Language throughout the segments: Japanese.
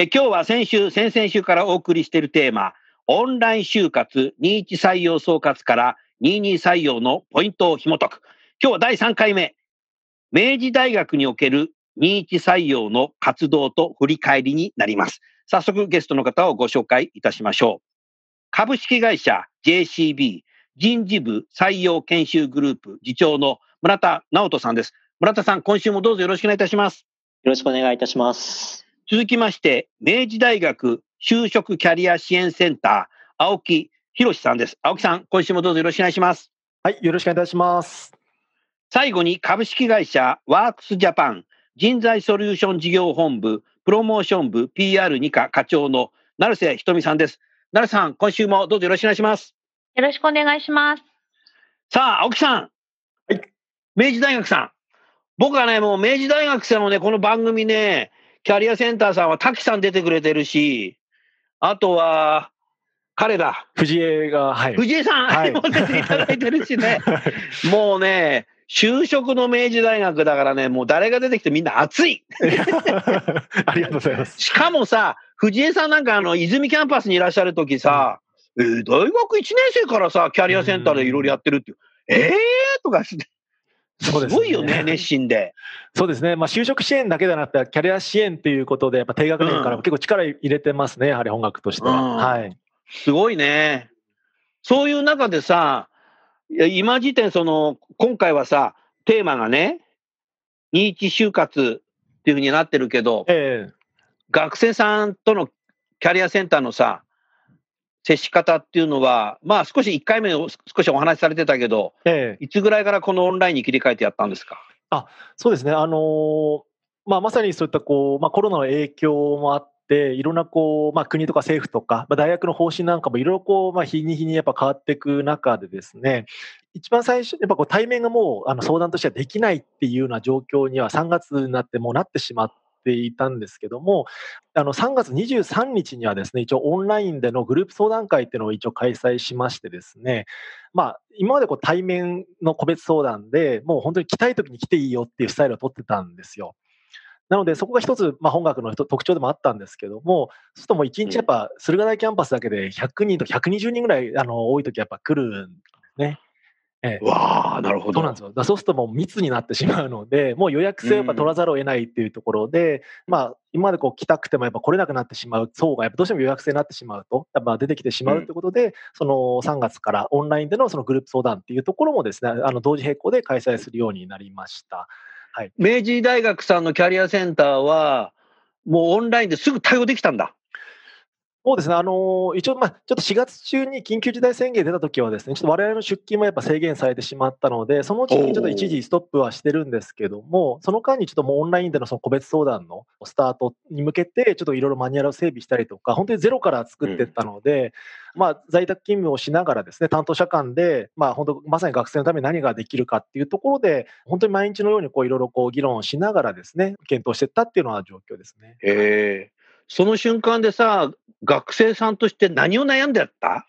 え今日は先週先々週からお送りしているテーマオンライン就活21採用総括から22採用のポイントを紐解く。今日は第3回目。明治大学における21採用の活動と振り返りになります。早速ゲストの方をご紹介いたしましょう。株式会社 JCB 人事部採用研修グループ次長の村田直人さんです。村田さん今週もどうぞよろしくお願いいたします。よろしくお願いいたします。続きまして、明治大学就職キャリア支援センター、青木博さんです。青木さん、今週もどうぞよろしくお願いします。はい、よろしくお願いいたします。最後に株式会社ワークスジャパン人材ソリューション事業本部プロモーション部 PR2 課課長の成瀬ひとみさんです。成瀬さん、今週もどうぞよろしくお願いします。よろしくお願いします。さあ、青木さん。はい。明治大学さん。僕はね、もう明治大学さんのね、この番組ね、キャリアセンターさんは滝さん出てくれてるし、あとは、彼だ。藤江が、はい。藤江さん、はい、も出ていただいてるしね。もうね、就職の明治大学だからね、もう誰が出てきてみんな熱い ありがとうございます。しかもさ、藤江さんなんかあの、泉キャンパスにいらっしゃるときさ、うん、えー、大学1年生からさ、キャリアセンターでいろいろやってるっていう。ええー、とかして。すごいよね、熱心で。そうですね、まあ、就職支援だけではなくて、キャリア支援っていうことで、やっぱ低学年からも結構力入れてますね、やはり本学としては。うん、はい、すごいね。そういう中でさ、今時点、その、今回はさ、テーマがね、21就活っていうふうになってるけど、ええ、学生さんとのキャリアセンターのさ、接し方っていうのは、まあ少し1回目少しお話しされてたけど、ええ、いつぐらいからこのオンラインに切り替えてやったんですか？あそうですね、あのー、まあ、まさにそういったこう、まあ、コロナの影響もあって、いろんなこう、まあ、国とか政府とか、まあ、大学の方針なんかもいろいろこう、まあ、日に日にやっぱ変わっていく中でですね、一番最初、やっぱこう対面がもうあの相談としてはできないっていうような状況には3月になってもうなってしまって、ていたんですけども、あの3月23日にはですね、一応オンラインでのグループ相談会っていうのを一応開催しましてですね、まあ、今までこう対面の個別相談でもう本当に来たい時に来ていいよっていうスタイルを取ってたんですよ。なので、そこが一つ、まあ、本学の特徴でもあったんですけども、そうするともう一日やっぱ、駿河台キャンパスだけで100人とか120人ぐらい、あの、多い時やっぱ来るんですね。ええ、わあ、なるほど。そうなんですよ。そうするともう密になってしまうので、もう予約制をやっぱ取らざるを得ないっていうところで、うん、まあ、今までこう来たくてもやっぱ来れなくなってしまう層がやっぱどうしても予約制になってしまうと、やっぱ出てきてしまうということで、うん、その3月からオンラインでのそのグループ相談っていうところもですね、あの同時並行で開催するようになりました。はい。明治大学さんのキャリアセンターは、もうオンラインですぐ対応できたんだ。そうですね、あの一応、まあ、ちょっと4月中に緊急事態宣言出たときはですね、ちょっと我々の出勤もやっぱ制限されてしまったので、そのうちにちょっと一時ストップはしてるんですけども、その間にちょっともうオンラインでのその個別相談のスタートに向けて、ちょっといろいろマニュアルを整備したりとか、本当にゼロから作っていったので、うん、まあ、在宅勤務をしながらですね、担当者間で、まあ、本当、まさに学生のために何ができるかっていうところで、本当に毎日のようにこういろいろこう議論をしながらですね、検討していったっていうのは状況ですね。へその瞬間でさ、学生さんとして何を悩んでやった？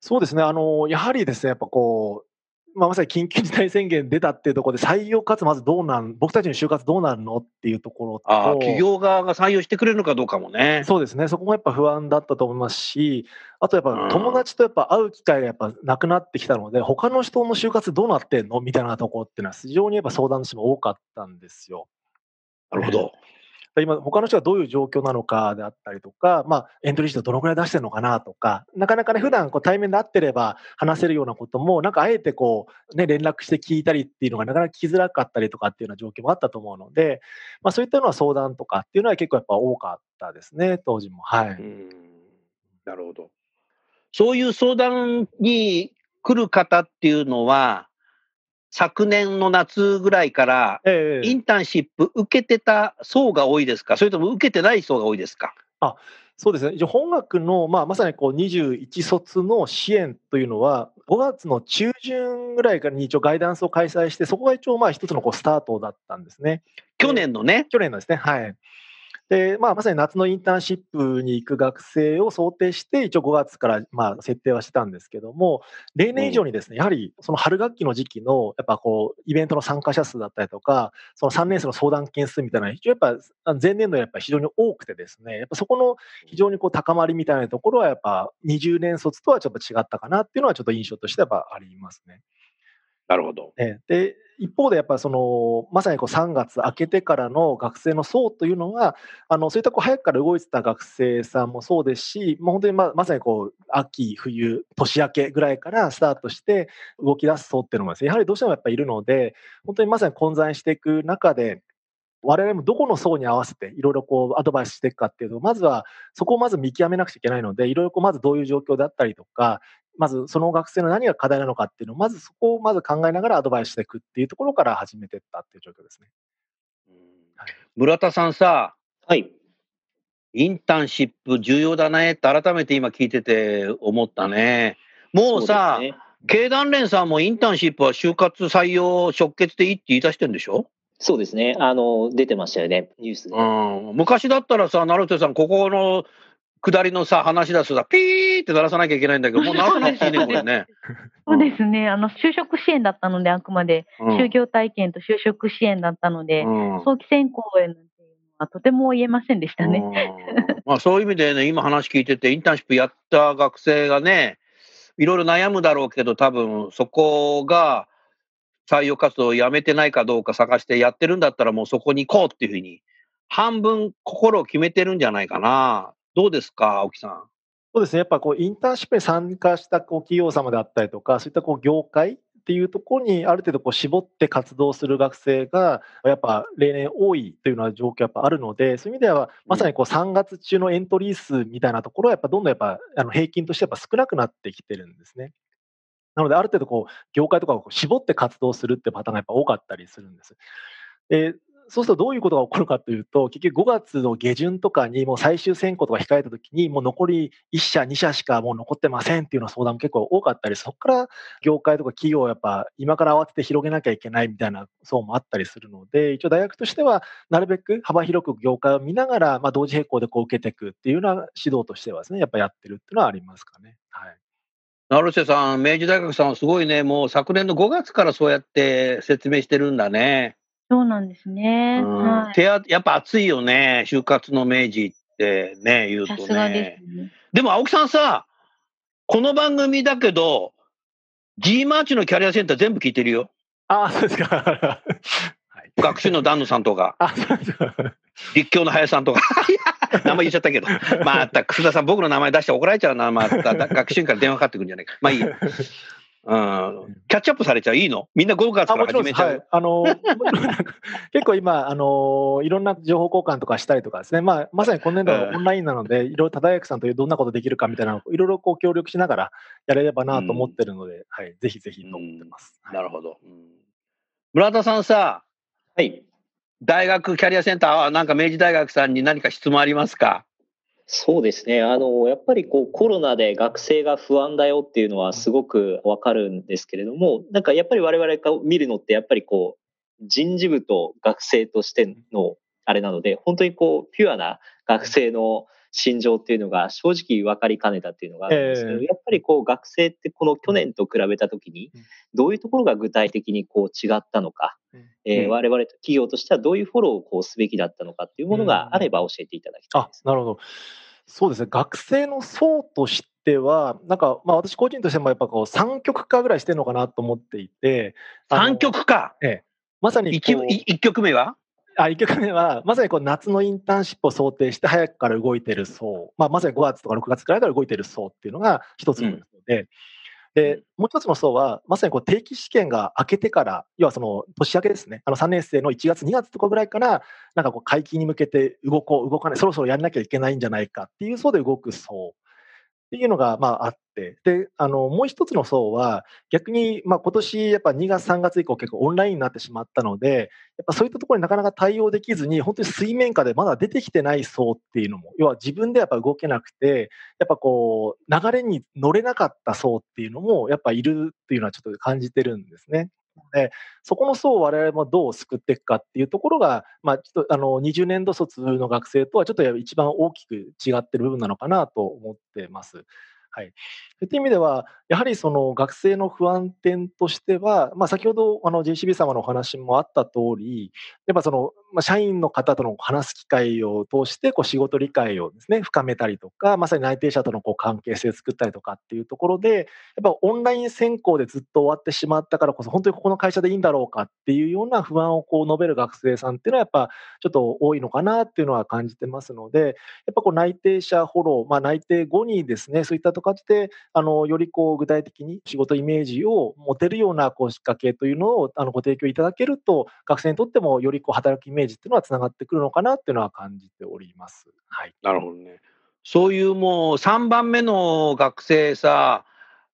そうですね、あのやはりですね、やっぱこう、まあ、まさに緊急事態宣言出たっていうところで、採用かつまずどうなん、僕たちの就活どうなるのっていうところと、あ企業側が採用してくれるのかどうかもね。そうですね、そこもやっぱ不安だったと思いますし、あとやっぱ友達とやっぱ会う機会がやっぱなくなってきたので、他の人の就活どうなってんの？みたいなところっていうのは、非常にやっぱ相談としても多かったんですよ。なるほど。今、他の人がどういう状況なのかであったりとか、まあ、エントリーシートどのくらい出してるのかなとか、なかなかね、普段こう対面で会ってれば話せるようなことも、なんかあえてこう、ね、連絡して聞いたりっていうのがなかなか聞きづらかったりとかっていうような状況もあったと思うので、まあ、そういったような相談とかっていうのは結構やっぱ多かったですね、当時も。はい。なるほど。そういう相談に来る方っていうのは、昨年の夏ぐらいから、インターンシップ受けてた層が多いですか、それとも受けてない層が多いですか？あそうですね、一応本学の、まあ、まさにこう21卒の支援というのは、5月の中旬ぐらいからに一応ガイダンスを開催して、そこが一応まあ一つのこうスタートだったんですね。去年のね。去年のですね、はい。で、まあ、まさに夏のインターンシップに行く学生を想定して、一応5月からまあ設定はしてたんですけども、例年以上にですね、やはりその春学期の時期の、やっぱこう、イベントの参加者数だったりとか、その3年生の相談件数みたいな、非常にやっぱ前年度やっぱ非常に多くてですね、やっぱそこの非常にこう高まりみたいなところは、やっぱ20年卒とはちょっと違ったかなっていうのは、ちょっと印象としてはやっぱありますね。なるほど。で、一方でやっぱりその、まさにこう3月明けてからの学生の層というのは、あのそういったこう早くから動いてた学生さんもそうですし、もう本当にままさにこう秋、冬、年明けぐらいからスタートして動き出す層っていうのもです、ね、やはりどうしてもやっぱいるので、本当にまさに混在していく中で、我々もどこの層に合わせていろいろこうアドバイスしていくかっていうと、まずはそこをまず見極めなくちゃいけないので、いろいろこうまずどういう状況であったりとか、まずその学生の何が課題なのかっていうのを、まずそこをまず考えながらアドバイスしていくっていうところから始めていったっていう状況ですね。はい、村田さんさ、はい。インターンシップ重要だねって改めて今聞いてて思ったね。もうさ、うね、経団連さんもインターンシップは就活採用直結でいいって言い出してるんでしょ？そうですね。あの、出てましたよね、ニュースで。うん、昔だったらさ、成瀬さん、ここの下りのさ、話し出すとさ、ピーって鳴らさなきゃいけないんだけど、もう鳴らさなくていいね、これね。そうですね。あの、就職支援だったので、あくまで、就業体験と就職支援だったので、うん、早期選考へのはとても言えませんでしたね。まあそういう意味でね、今話聞いてて、インターンシップやった学生がね、いろいろ悩むだろうけど、多分そこが採用活動をやめてないかどうか探してやってるんだったら、もうそこに行こうっていうふうに、半分心を決めてるんじゃないかな。どうですか、青木さん？そうですね。やっぱこう、インターンシップに参加したこう企業様であったりとか、そういったこう業界っていうところにある程度こう絞って活動する学生がやっぱ例年多いというような状況やっぱあるので、そういう意味ではまさにこう3月中のエントリー数みたいなところはやっぱどんどんやっぱあの平均としてやっぱ少なくなってきてるんですね。なのである程度こう業界とかを絞って活動するってパターンがやっぱ多かったりするんです。でそうするとどういうことが起こるかというと、結局5月の下旬とかにもう最終選考とか控えたときに、もう残り1社、2社しかもう残ってませんっていうような相談も結構多かったり、そこから業界とか企業はやっぱ今から慌てて広げなきゃいけないみたいな層もあったりするので、一応大学としてはなるべく幅広く業界を見ながら、まあ、同時並行でこう受けていくっていうような指導としてはですね、やっぱやってるっていうのはありますかね。はい。成瀬さん、明治大学さんはすごいね、もう昨年の5月からそうやって説明してるんだね。そうなんですね。はい、手やっぱ暑いよね、就活の明治ってね、言うとね。ねでも青木さんさ、この番組だけど、G マーチのキャリアセンター全部聞いてるよ。ああ、そうですか。学習の丹野さんとか、立教の林さんとか、名前言っちゃったけど、また、楠田さん、僕の名前出して怒られちゃうな、また、学習院から電話かかってくるんじゃないか。まあいいや。うん、キャッチアップされちゃいいの？みんな5月から始めちゃう？はい、あの 結構今、あのいろんな情報交換とかしたりとかですね、まあ、まさに今年度はオンラインなので、いろいろ忠薬さんというどんなことできるかみたいなのをいろいろこう協力しながらやれればなと思ってるので、うん、はい、ぜひぜひと思ってます。うん、なるほど、うん。村田さんさ、はい。大学キャリアセンター、なんか明治大学さんに何か質問ありますか？そうですね。あの、やっぱりこうコロナで学生が不安だよっていうのはすごくわかるんですけれども、なんかやっぱり我々が見るのってやっぱりこう人事部と学生としてのあれなので、本当にこうピュアな学生の心情っていうのが正直分かりかねたっていうのがあるんですけど、えー、やっぱりこう学生ってこの去年と比べたときに、どういうところが具体的にこう違ったのか、うん、えー、我々企業としてはどういうフォローをこうすべきだったのかっていうものがあれば教えていただきたいです、うん、あなるほど。そうですね、学生の層としては、なんか、まあ、私個人としてもやっぱこう三極化ぐらいしてるのかなと思っていて、三極化？ええ、まさに一曲目は？あ1曲目は、まさにこう夏のインターンシップを想定して早くから動いてる層、まあ、まさに5月とか6月くらいから動いてる層っていうのが一つのですので、うん、で、もう一つの層は、まさにこう定期試験が明けてから、要はその年明けですね、あの3年生の1月、2月とかぐらいから、なんかこう会期に向けて動こう、動かない、そろそろやんなきゃいけないんじゃないかっていう層で動く層っていうのが、まあ、あって、で、あの、もう一つの層は、逆に、まあ、今年、やっぱ2月、3月以降結構オンラインになってしまったので、やっぱそういったところになかなか対応できずに、本当に水面下でまだ出てきてない層っていうのも、要は自分でやっぱ動けなくて、やっぱこう、流れに乗れなかった層っていうのも、やっぱいるっていうのはちょっと感じてるんですね。で、そこの層を我々もどう救っていくかっていうところが、まあ、ちょっとあの20年度卒の学生とはちょっと一番大きく違ってる部分なのかなと思ってます。はい。そういった意味では、やはりその学生の不安点としては、まあ、先ほどあの JCB 様のお話もあった通り、やっぱその、ま、社員の方との話す機会を通して、仕事理解をですね、深めたりとか、まさに内定者とのこう関係性を作ったりとかっていうところで、やっぱオンライン選考でずっと終わってしまったからこそ、本当にここの会社でいいんだろうかっていうような不安をこう述べる学生さんっていうのは、やっぱちょっと多いのかなっていうのは感じてますので、やっぱこう内定者フォロー、まあ、内定後にですね、そういったところで、あの、よりこう具体的に仕事イメージを持てるようなこう仕掛けというのをあのご提供いただけると、学生にとってもよりこう働くイメージっていうのはつながってくるのかなっていうのは感じております。はい。なるほどね。そういうもう3番目の学生さ、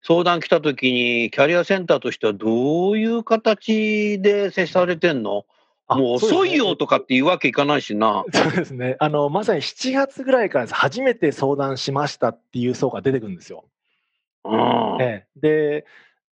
相談来た時にキャリアセンターとしてはどういう形で接されてんの？もう遅いよとかっていうわけいかないしな。そうですね。あの、まさに7月ぐらいから初めて相談しましたっていう層が出てくるんですよ。ええ、で、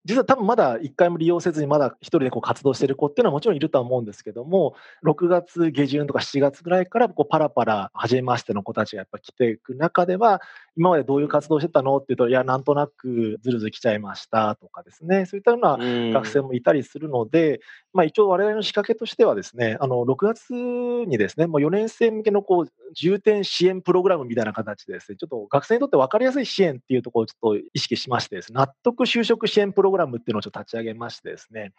実は多分まだ一回も利用せずにまだ一人でこう活動している子っていうのはもちろんいるとは思うんですけども、6月下旬とか7月ぐらいからこうパラパラ初めましての子たちがやっぱ来ていく中では、今までどういう活動してたのっていうと、いや、なんとなくずるずる来ちゃいましたとかですね、そういったような学生もいたりするので、まあ一応我々の仕掛けとしてはですね、あの、6月にですね、もう4年生向けのこう、重点支援プログラムみたいな形でですね、ちょっと学生にとって分かりやすい支援っていうところをちょっと意識しましてですね、納得就職支援プログラムっていうのをちょっと立ち上げましてですね、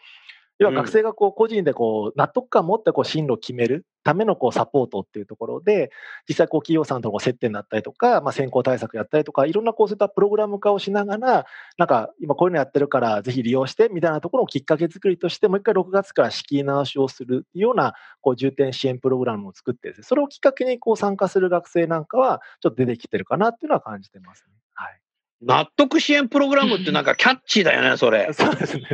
要は学生がこう個人でこう納得感を持ってこう進路を決めるためのこうサポートっていうところで、実際こう企業さんとの接点だったりとか、まあ、先行対策やったりとか、いろんなこうそういったプログラム化をしながら、なんか今こういうのやってるからぜひ利用してみたいなところをきっかけ作りとして、もう一回6月から仕切り直しをするようなこう重点支援プログラムを作ってですね、それをきっかけにこう参加する学生なんかはちょっと出てきてるかなっていうのは感じてますね。はい納得支援プログラムってなんかキャッチーだよね、それ。そうですね。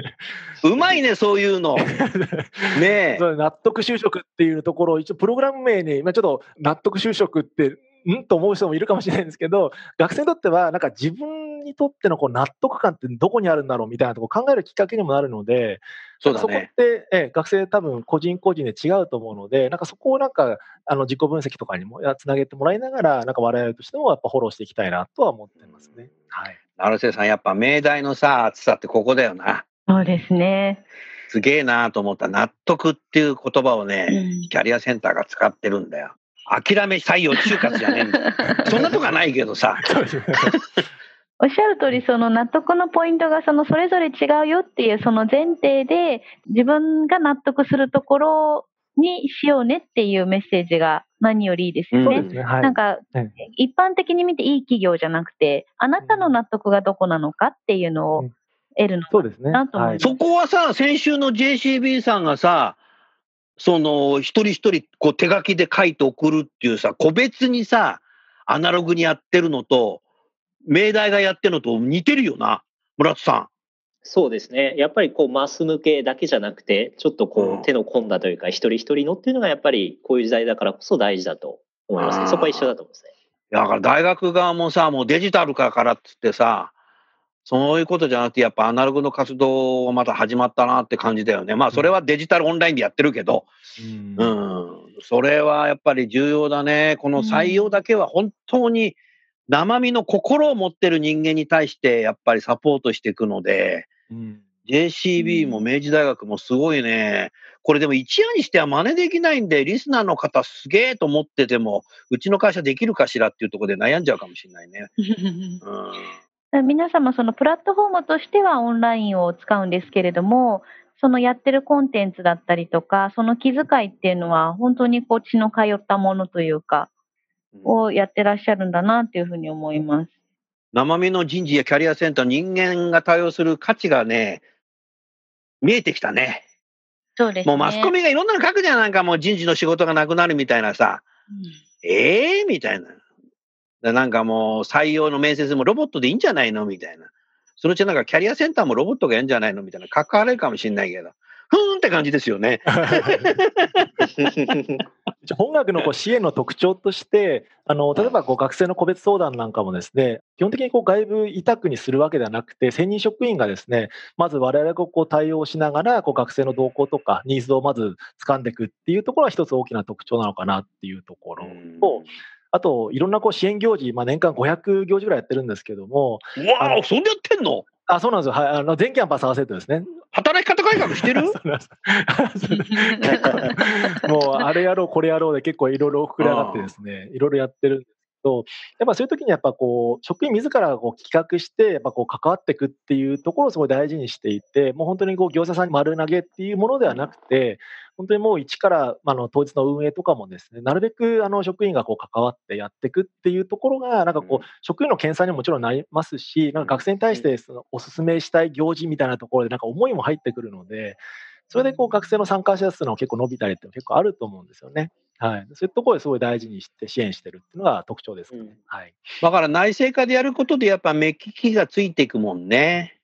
うまいね、そういうの。ね納得就職っていうところを一応プログラム名に、まあ、ちょっと納得就職ってん？と思う人もいるかもしれないんですけど、学生にとっては、なんか自分にとってのこう納得感ってどこにあるんだろうみたいなとこ考えるきっかけにもなるので、そうだね、そこってえ学生多分個人個人で違うと思うので、なんかそこをなんかあの自己分析とかにもつなげてもらいながら、なんか我々としてもやっぱフォローしていきたいなとは思ってますね。はい。成瀬さん、やっぱ命題のさ、厚さってここだよな。そうですね。すげえなと思った納得っていう言葉をね、うん、キャリアセンターが使ってるんだよ。諦め採用就活じゃねえんだ。そんなとこはないけどさ。おっしゃる通り、その納得のポイントがそのそれぞれ違うよっていうその前提で自分が納得するところにしようねっていうメッセージが何よりいいですよね。ねはい、なんか、一般的に見ていい企業じゃなくて、あなたの納得がどこなのかっていうのを得るのかなと思います。そこはさ、先週の JCB さんがさ、その、一人一人こう手書きで書いて送るっていうさ、個別にさ、アナログにやってるのと、命題がやってるのと似てるよな、村田さん。そうですね。やっぱりこうマス向けだけじゃなくて、ちょっとこう手の込んだというか、一人一人のっていうのがやっぱりこういう時代だからこそ大事だと思いますね。そこは一緒だと思うんですね。だから大学側もさ、もうデジタル化からっつってさ、そういうことじゃなくて、やっぱアナログの活動がまた始まったなって感じだよね。まあ、それはデジタルオンラインでやってるけど、うん、うん、それはやっぱり重要だね。この採用だけは本当に生身の心を持ってる人間に対してやっぱりサポートしていくので、うん、JCB も明治大学もすごいね。これでも一夜にしては真似できないんで、リスナーの方すげえと思ってても、うちの会社できるかしらっていうところで悩んじゃうかもしれないね。うん皆様、そのプラットフォームとしてはオンラインを使うんですけれども、そのやってるコンテンツだったりとか、その気遣いっていうのは、本当にこう血の通ったものというか、をやってらっしゃるんだなっていうふうに思います。生身の人事やキャリアセンター、人間が対応する価値がね、見えてきたね。そうですね。もうマスコミがいろんなの書くじゃん。なんかもう人事の仕事がなくなるみたいなさ。ええー、みたいな。なんかもう採用の面接もロボットでいいんじゃないの？みたいな。そのうちなんかキャリアセンターもロボットがやるんじゃないの？みたいな。書かれるかもしれないけど。ふーんって感じですよね。本学のこう支援の特徴として、あの例えばこう学生の個別相談なんかもですね、基本的にこう外部委託にするわけではなくて、専任職員がですね、まず我々がこう対応しながら、こう学生の動向とかニーズをまず掴んでいくっていうところは一つ大きな特徴なのかなっていうところと、あと、いろんなこう支援行事、まあ、年間500行事ぐらいやってるんですけども。うわあ、そんでやってんの？あ、そうなんですよ。はい。あの、全キャンパス合わせてですね。働き方改革してる？もう、あれやろう、これやろうで結構いろいろ膨れ上がってですね、いろいろやってるんですと、やっぱそういう時にやっぱこう、職員自らがこう企画して、やっぱこう関わっていくっていうところをすごい大事にしていて、もう本当にこう業者さんに丸投げっていうものではなくて、本当にもう一からあの当日の運営とかもですね、なるべくあの職員がこう関わってやっていくっていうところが、なんかこう、職員の検査にももちろんなりますし、なんか学生に対してそのお勧めしたい行事みたいなところでなんか思いも入ってくるので、それでこう学生の参加者数の結構伸びたりって結構あると思うんですよね。はい。そういうところですごい大事にして支援してるっていうのが特徴ですかね。うん、はい。だから内製化でやることでやっぱ目利きがついていくもんね。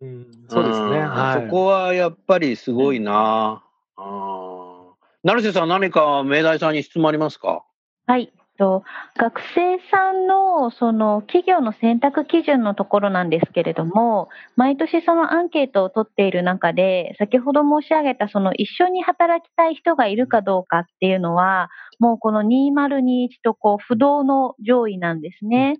うん、そうですね。はい。そこはやっぱりすごいな。うん。成瀬さん何か明大さんに質問ありますか？はい。と学生さんのその企業の選択基準のところなんですけれども、毎年そのアンケートを取っている中で、先ほど申し上げたその一緒に働きたい人がいるかどうかっていうのは、もうこの2021とこう不動の上位なんですね。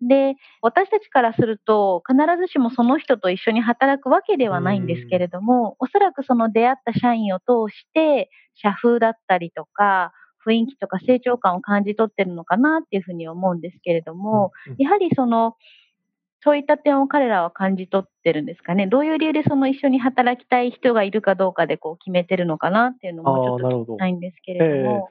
で、私たちからすると、必ずしもその人と一緒に働くわけではないんですけれども、おそらくその出会った社員を通して、社風だったりとか、雰囲気とか成長感を感じ取ってるのかなっていうふうに思うんですけれども、やはりその、そういった点を彼らは感じ取ってるんですかね。どういう理由でその一緒に働きたい人がいるかどうかでこう決めてるのかなっていうのもちょっと聞きたいんですけれども。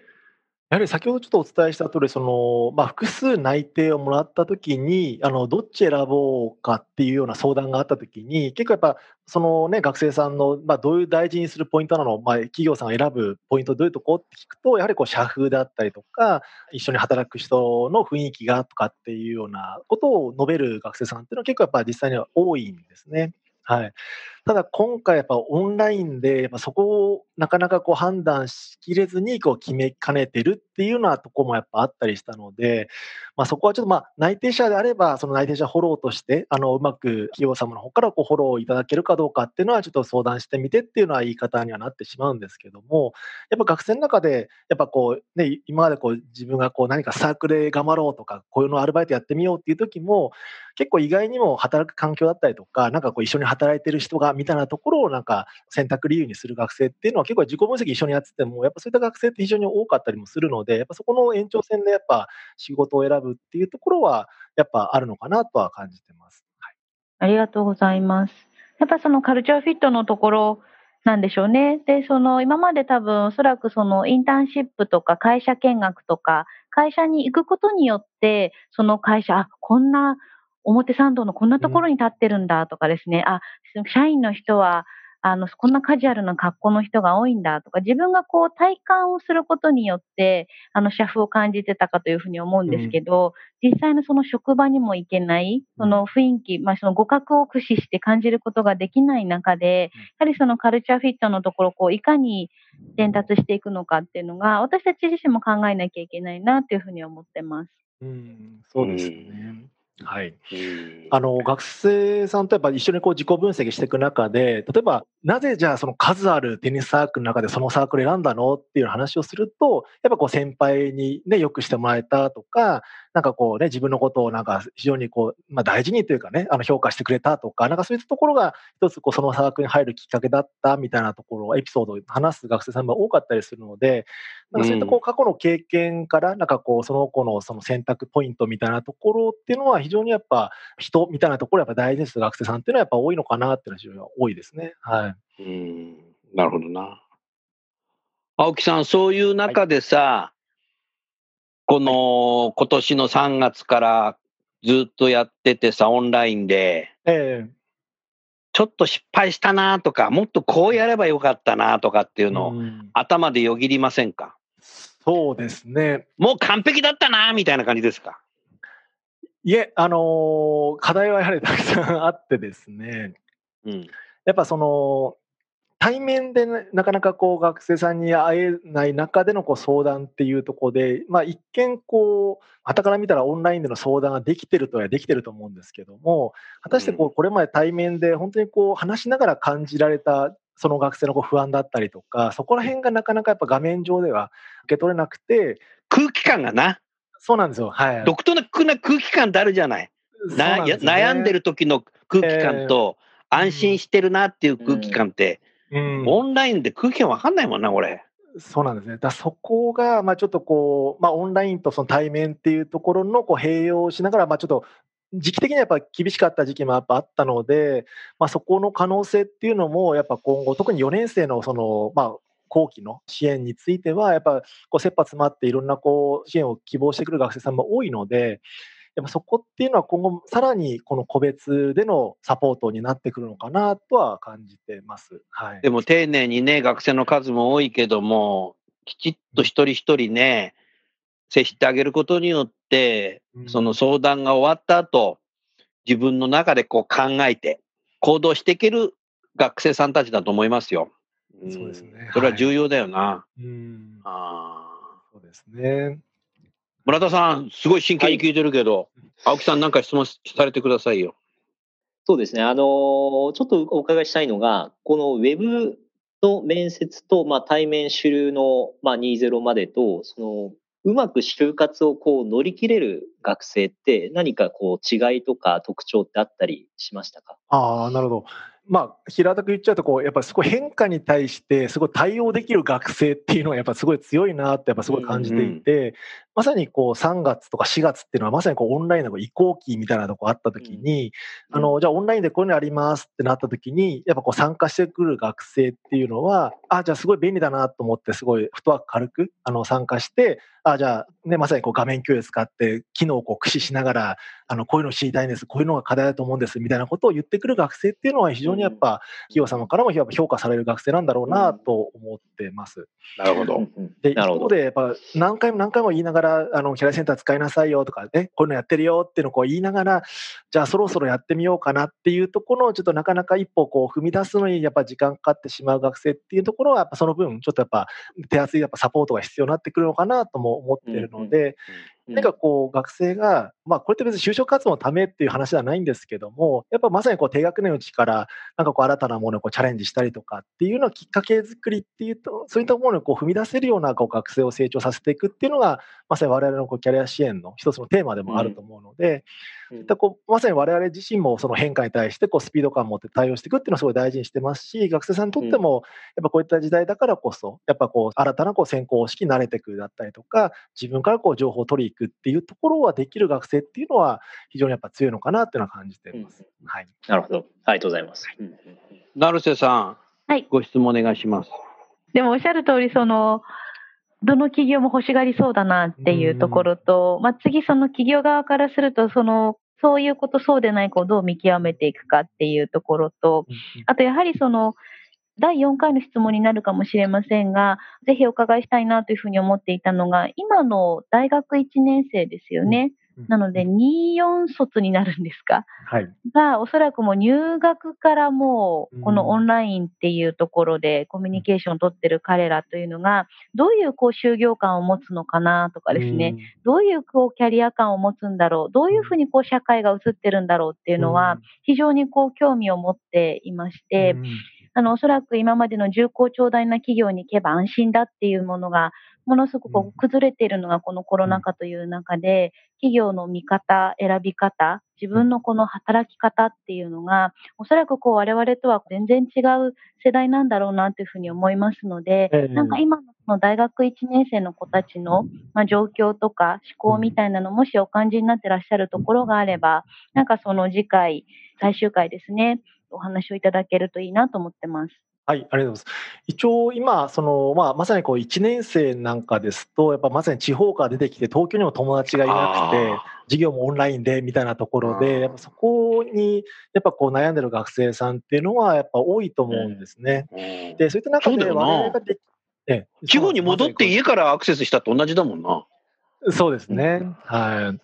やはり先ほどちょっとお伝えした通り、その、まあ、複数内定をもらったときに、あの、どっち選ぼうかっていうような相談があったときに、結構やっぱ、そのね、学生さんの、まあ、どういう大事にするポイントなの、まあ、企業さんが選ぶポイントどういうとこって聞くと、やはりこう、社風だったりとか、一緒に働く人の雰囲気がとかっていうようなことを述べる学生さんっていうのは結構やっぱ実際には多いんですね。はい。ただ今回やっぱオンラインで、そこをなかなかこう判断しきれずにこう決めかねてるっていうようなとこもやっぱあったりしたので、まあそこはちょっとまあ内定者であれば、その内定者フォローとして、あの、うまく企業様の方からこうフォローいただけるかどうかっていうのはちょっと相談してみてっていうのは言い方にはなってしまうんですけども、やっぱ学生の中で、やっぱこうね、今までこう自分がこう何かサークルで頑張ろうとか、こういうのアルバイトやってみようっていう時も、結構意外にも働く環境だったりとか、なんかこう一緒に働いてる人がみたいなところをなんか選択理由にする学生っていうのは結構自己分析一緒にやってても、やっぱそういった学生って非常に多かったりもするので、やっぱそこの延長線でやっぱ仕事を選ぶっていうところは、やっぱあるのかなとは感じてます。はい、ありがとうございます。やっぱそのカルチャーフィットのところ、なんでしょうね。で、その今まで多分おそらくそのインターンシップとか会社見学とか会社に行くことによってその会社、あ、こんな表参道のこんなところに立ってるんだとかですね、うん、あ、社員の人は、あの、こんなカジュアルな格好の人が多いんだとか、自分がこう体感をすることによって、あの、社風を感じてたかというふうに思うんですけど、うん、実際のその職場にも行けない、その雰囲気、まあ、その互角を駆使して感じることができない中で、やはりそのカルチャーフィットのところ、こう、いかに伝達していくのかっていうのが、私たち自身も考えなきゃいけないなというふうに思ってます。うん、そうですね。はい。あの、学生さんとやっぱ一緒にこう自己分析していく中で、例えば、なぜじゃあその数あるテニスサークルの中でそのサークル選んだのっていう話をすると、やっぱこう先輩にね、よくしてもらえたとか、なんかこうね、自分のことをなんか非常にこう、まあ大事にというかね、あの評価してくれたとか、なんかそういったところが一つこうそのサークルに入るきっかけだったみたいなところをエピソードを話す学生さんが多かったりするので、なんかそういったこう過去の経験から、なんかこう、その子のその選択ポイントみたいなところっていうのは、非常にやっぱ人みたいなところやっぱ大事にする学生さんっていうのはやっぱ多いのかなっていうのは非常に多いですね。はい。うん、なるほどな。青木さん、そういう中でさ、この今年の3月からずっとやっててさ、オンラインで、ええ。ちょっと失敗したなとか、もっとこうやればよかったなとかっていうのを、うん。頭でよぎりませんか？そうですね。もう完璧だったなみたいな感じですか？いえ、あのー課題はやはりたくさんあってですね、うん。やっぱその、対面でねなかなかこう学生さんに会えない中でのこう相談っていうところで、まあ一見こう、傍から見たらオンラインでの相談ができてるとはできてると思うんですけども、果たしてこう、これまで対面で本当にこう話しながら感じられたその学生のこう不安だったりとか、そこら辺がなかなかやっぱ画面上では受け取れなくて、空気感がな、そうなんですよ。はい。独特な空気感ってあるじゃない。ね悩んでる時の空気感と、安心してるなっていう空気感って、うんオンラインで空気感わかんないもんな、これ。そうなんですね。だそこが、まあ、ちょっとこう、まあ、オンラインとその対面っていうところのこう併用しながら、まあ、ちょっと時期的にはやっぱ厳しかった時期もやっぱあったので、まあ、そこの可能性っていうのも、やっぱ今後、特に4年生のその、まあ、後期の支援については、やっぱこう切羽詰まっていろんなこう支援を希望してくる学生さんも多いので、やっぱそこっていうのは今後さらにこの個別でのサポートになってくるのかなとは感じてます。はい。でも丁寧にね、学生の数も多いけども、きちっと一人一人ね、接してあげることによって、うんその相談が終わった後、自分の中でこう考えて、行動していける学生さんたちだと思いますよ。んそうですねそれは重要だよな。うんあーそうですね。村田さん、すごい真剣に聞いてるけど、青木さんなんか質問されてくださいよ。そうですね。あのーちょっとお伺いしたいのが、このウェブの面接と、まあ、対面主流の、まあ、20までと、その、うまく就活をこう乗り切れる学生って何かこう違いとか特徴ってあったりしましたか？ああ、なるほど。まあ、平たく言っちゃうと、こう、やっぱすごい変化に対して、すごい対応できる学生っていうのは、やっぱすごい強いなって、やっぱすごい感じていて、まさにこう、3月とか4月っていうのは、まさにこう、オンラインのこう移行期みたいなとこあった時に、うんあの、じゃあオンラインでこういうのありますってなった時に、やっぱこう、参加してくる学生っていうのは、あ、じゃあすごい便利だなと思って、すごい、フットワーク軽く、あの、参加して、あ、じゃあ、ね、まさにこう、画面共有使って、機能をこう、駆使しながら、あの、こういうの知りたいんです、こういうのが課題だと思うんです、みたいなことを言ってくる学生っていうのは非常にやっぱ、企業様からも評価される学生なんだろうなと思ってます。なるほど。うんなるほど。方でやっぱ何回も何回も言いながら、あの、キャリアセンター使いなさいよとかね、こういうのやってるよっていうのをこう言いながら、じゃあそろそろやってみようかなっていうところをちょっとなかなか一歩こう踏み出すのにやっぱ時間かかってしまう学生っていうところは、やっぱその分ちょっとやっぱ手厚いやっぱサポートが必要になってくるのかなとも思ってるので、なんかこう学生が、まあこれって別に就職活動のためっていう話ではないんですけども、やっぱまさにこう低学年のうちからなんかこう新たなものをこうチャレンジしたりとかっていうのはきっかけ作りっていうと、そういったものをこう踏み出せるようなこう学生を成長させていくっていうのが、まさに我々のこうキャリア支援の一つのテーマでもあると思うので、うん。こうまさに我々自身もその変化に対してこうスピード感を持って対応していくっていうのをすごい大事にしてますし、学生さんにとってもやっぱこういった時代だからこそ、やっぱこう新たなこう先行方式に慣れていくだったりとか、自分からこう情報を取りくっていうところはできる学生っていうのは非常にやっぱ強いのかなっていうのは感じています。はい。なるほど。ありがとうございます。うんうんうん成瀬さん、はいご質問お願いします。でもおっしゃる通り、その、どの企業も欲しがりそうだなっていうところと、まあ、次その企業側からすると、その、そういうこと、そうでない子をどう見極めていくかっていうところと、あとやはりその、第4回の質問になるかもしれませんが、ぜひお伺いしたいなというふうに思っていたのが、今の大学1年生ですよね。なので、24卒になるんですか？はい。が、おそらくもう入学からもう、このオンラインっていうところでコミュニケーションを取ってる彼らというのが、どういうこう就業感を持つのかなとかですね、どういうこうキャリア感を持つんだろう、どういうふうにこう社会が映ってるんだろうっていうのは、非常にこう興味を持っていまして、あの、おそらく今までの重厚長大な企業に行けば安心だっていうものが、ものすごく崩れているのがこのコロナ禍という中で、企業の見方、選び方、自分のこの働き方っていうのが、おそらくこう我々とは全然違う世代なんだろうなというふうに思いますので、なんか今の大学1年生の子たちの、まあ、状況とか思考みたいなのもしお感じになってらっしゃるところがあれば、なんかその次回、最終回ですね、お話をいただけるといいなと思ってます。はい、ありがとうございます。一応今、その、まあ、まさにこう1年生なんかですと、やっぱまさに地方から出てきて、東京にも友達がいなくて、授業もオンラインでみたいなところで、やっぱそこに、やっぱこう悩んでる学生さんっていうのは、やっぱ多いと思うんですね。で、そういった中で我々がでえ地方に戻って家からアクセスしたと同じだもんな。そうですね。はい。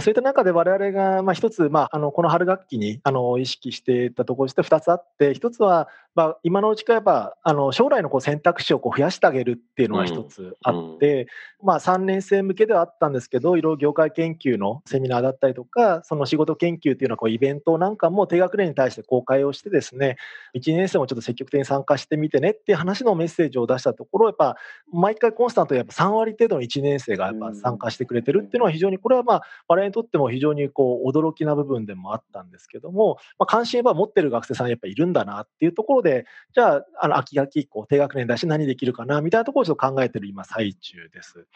そういった中で我々が、まあ、一つ、まあ、あのこの春学期にあの意識していたところとして2つあって、一つは、まあ、今のうちからやっぱあの将来のこう選択肢をこう増やしてあげるっていうのが一つあって、うん、まあ、3年生向けではあったんですけど、いろいろ業界研究のセミナーだったりとか、その仕事研究っていうのはこうイベントなんかも低学年に対して公開をしてですね、1年生もちょっと積極的に参加してみてねっていう話のメッセージを出したところ、やっぱ毎回コンスタントにやっぱ3割程度の1年生がやっぱ参加してくれてるっていうのは非常に、これはまあ我々にとっても非常にこう驚きな部分でもあったんですけども、まあ、関心は持ってる学生さんやっぱいるんだなっていうところで、でじゃあ、あの秋学期以降、低学年だし何できるかなみたいなところをちょっと考えてる今最中です。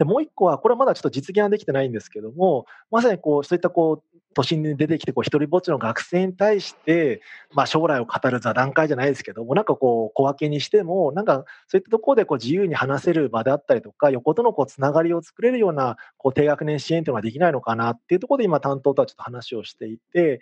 でもう一個は、これはまだちょっと実現はできてないんですけども、まさにこう、そういったこう、都心に出てきて、こう、一人ぼっちの学生に対して、まあ、将来を語る座談会じゃないですけども、なんかこう、小分けにしても、なんか、そういったところでこう、自由に話せる場であったりとか、横とのこう、つながりを作れるような、こう、低学年支援というのができないのかなっていうところで、今、担当とはちょっと話をしていて、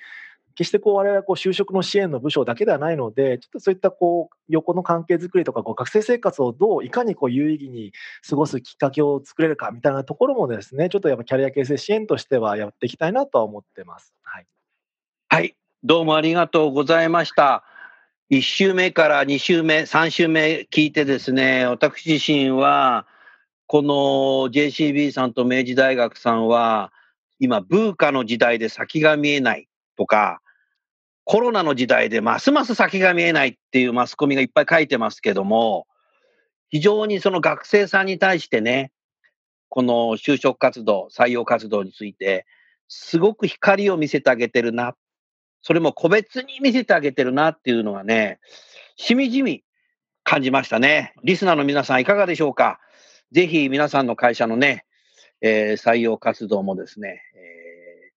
決してこう我々はこう就職の支援の部署だけではないので、ちょっとそういったこう横の関係づくりとか、学生生活をどういかにこう有意義に過ごすきっかけを作れるかみたいなところもですね、ちょっとやっぱキャリア形成支援としてはやっていきたいなとは思ってます。はい。はい、どうもありがとうございました。1週目から2週目、3週目聞いてですね、私自身は、この JCB さんと明治大学さんは、今、ブーカの時代で先が見えないとか、コロナの時代でますます先が見えないっていうマスコミがいっぱい書いてますけども、非常にその学生さんに対してね、この就職活動、採用活動について、すごく光を見せてあげてるな。それも個別に見せてあげてるなっていうのがね、しみじみ感じましたね。リスナーの皆さんいかがでしょうか？ぜひ皆さんの会社のね、えー、採用活動もですね、え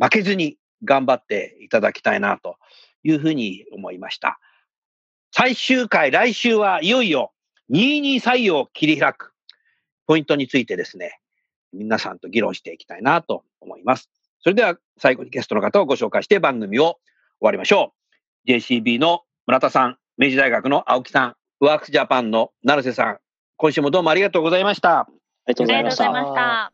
ー、負けずに頑張っていただきたいなというふうに思いました。最終回、来週はいよいよ22採用を切り開くポイントについてですね、皆さんと議論していきたいなと思います。それでは最後にゲストの方をご紹介して番組を終わりましょう。JCB の村田さん、明治大学の青木さん、ワークスジャパンの成瀬さん、今週もどうもありがとうございました。ありがとうございました。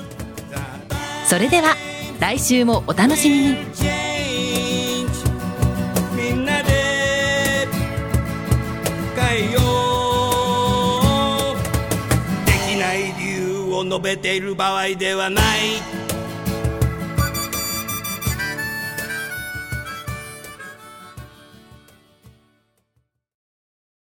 それでは来週もお楽しみに。みんなで変えよう。できない理由を述べている場合ではない。